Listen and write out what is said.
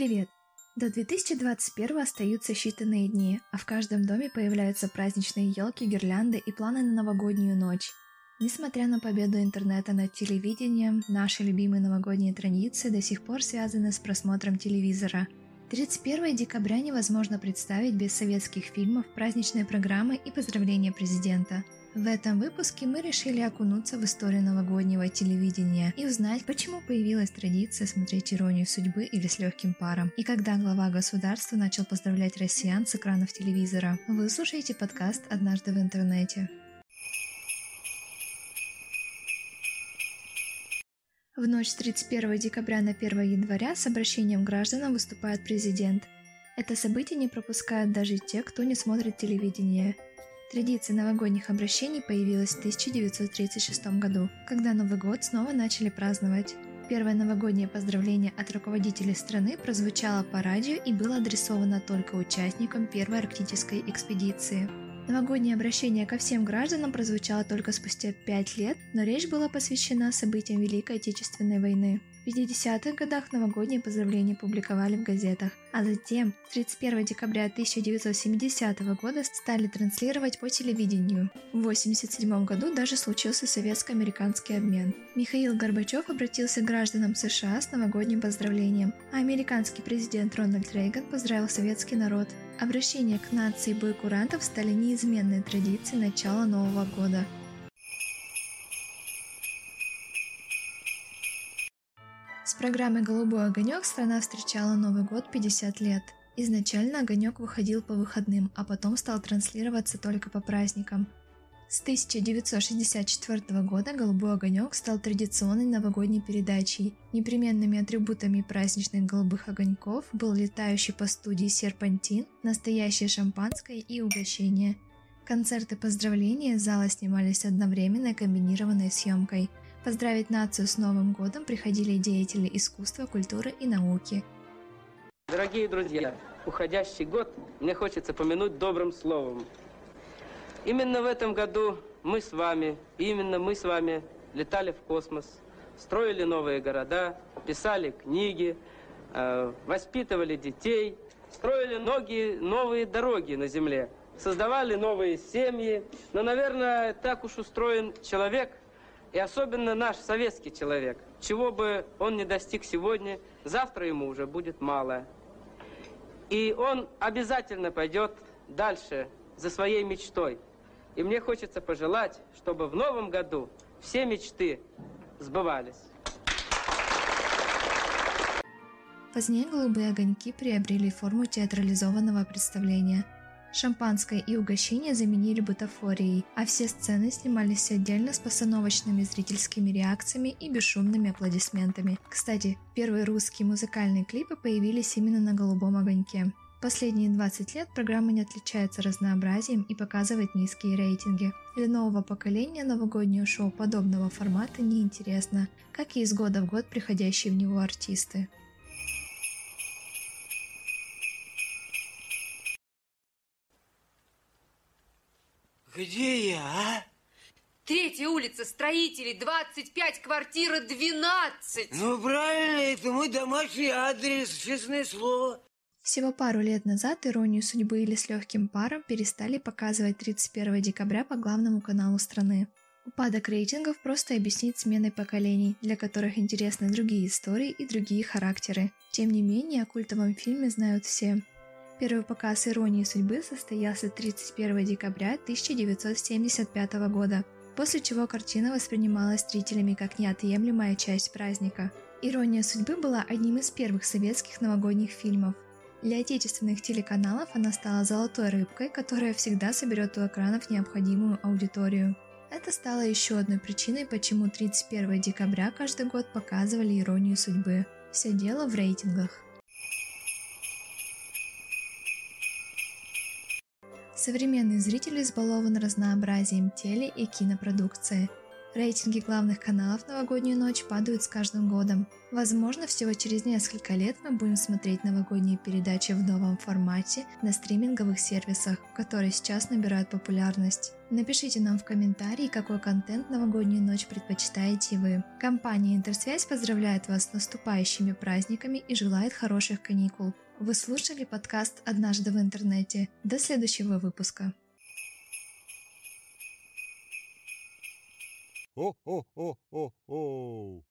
Привет! До 2021 остаются считанные дни, а в каждом доме появляются праздничные елки, гирлянды и планы на новогоднюю ночь. Несмотря на победу интернета над телевидением, наши любимые новогодние традиции до сих пор связаны с просмотром телевизора. 31 декабря невозможно представить без советских фильмов, праздничной программы и поздравления президента – в этом выпуске мы решили окунуться в историю новогоднего телевидения и узнать, почему появилась традиция смотреть «Иронию судьбы» или «С легким паром», и когда глава государства начал поздравлять россиян с экранов телевизора. Вы слушаете подкаст «Однажды в интернете». В ночь с 31 декабря на 1 января с обращением гражданам выступает президент. Это событие не пропускают даже те, кто не смотрит телевидение. Традиция новогодних обращений появилась в 1936 году, когда Новый год снова начали праздновать. Первое новогоднее поздравление от руководителей страны прозвучало по радио и было адресовано только участникам первой арктической экспедиции. Новогоднее обращение ко всем гражданам прозвучало только спустя пять лет, но речь была посвящена событиям Великой Отечественной войны. В 50-х годах новогодние поздравления публиковали в газетах, а затем 31 декабря 1970 года стали транслировать по телевидению. В 1987 году даже случился советско-американский обмен. Михаил Горбачев обратился к гражданам США с новогодним поздравлением, а американский президент Рональд Рейган поздравил советский народ. Обращения к нации бойкурантов стали неизменной традицией начала Нового года. С программой «Голубой огонек» страна встречала Новый год 50 лет. Изначально огонек выходил по выходным, а потом стал транслироваться только по праздникам. С 1964 года «Голубой огонек» стал традиционной новогодней передачей. Непременными атрибутами праздничных голубых огоньков был летающий по студии серпантин, настоящее шампанское и угощение. Концерты поздравления зала снимались одновременно комбинированной съемкой – Поздравить нацию с Новым годом приходили деятели искусства, культуры и науки. Дорогие друзья, уходящий год мне хочется помянуть добрым словом. Именно в этом году мы с вами, именно мы с вами летали в космос, строили новые города, писали книги, э, воспитывали детей, строили многие новые дороги на Земле, создавали новые семьи. Но, наверное, так уж устроен человек, и особенно наш советский человек, чего бы он не достиг сегодня, завтра ему уже будет мало. И он обязательно пойдет дальше за своей мечтой. И мне хочется пожелать, чтобы в новом году все мечты сбывались. Позднее голубые огоньки приобрели форму театрализованного представления – Шампанское и угощения заменили бутафорией, а все сцены снимались отдельно с постановочными зрительскими реакциями и бесшумными аплодисментами. Кстати, первые русские музыкальные клипы появились именно на «Голубом огоньке». Последние 20 лет программа не отличается разнообразием и показывает низкие рейтинги. Для нового поколения новогоднее шоу подобного формата неинтересно, как и из года в год приходящие в него артисты. Где я, а? Третья улица, строителей, 25, квартира 12. Ну, правильно, это мой домашний адрес, честное слово. Всего пару лет назад «Иронию судьбы» или «С легким паром» перестали показывать 31 декабря по главному каналу страны. Упадок рейтингов просто объяснить сменой поколений, для которых интересны другие истории и другие характеры. Тем не менее, о культовом фильме знают все. Первый показ «Иронии судьбы» состоялся 31 декабря 1975 года, после чего картина воспринималась зрителями как неотъемлемая часть праздника. «Ирония судьбы» была одним из первых советских новогодних фильмов. Для отечественных телеканалов она стала золотой рыбкой, которая всегда соберет у экранов необходимую аудиторию. Это стало еще одной причиной, почему 31 декабря каждый год показывали «Иронию судьбы». Все дело в рейтингах. Современный зритель избалован разнообразием теле- и кинопродукции. Рейтинги главных каналов новогоднюю ночь падают с каждым годом. Возможно, всего через несколько лет мы будем смотреть новогодние передачи в новом формате на стриминговых сервисах, которые сейчас набирают популярность. Напишите нам в комментарии, какой контент новогоднюю ночь предпочитаете вы. Компания Интерсвязь поздравляет вас с наступающими праздниками и желает хороших каникул. Вы слушали подкаст «Однажды в интернете». До следующего выпуска. Ho, ho, ho, ho, ho.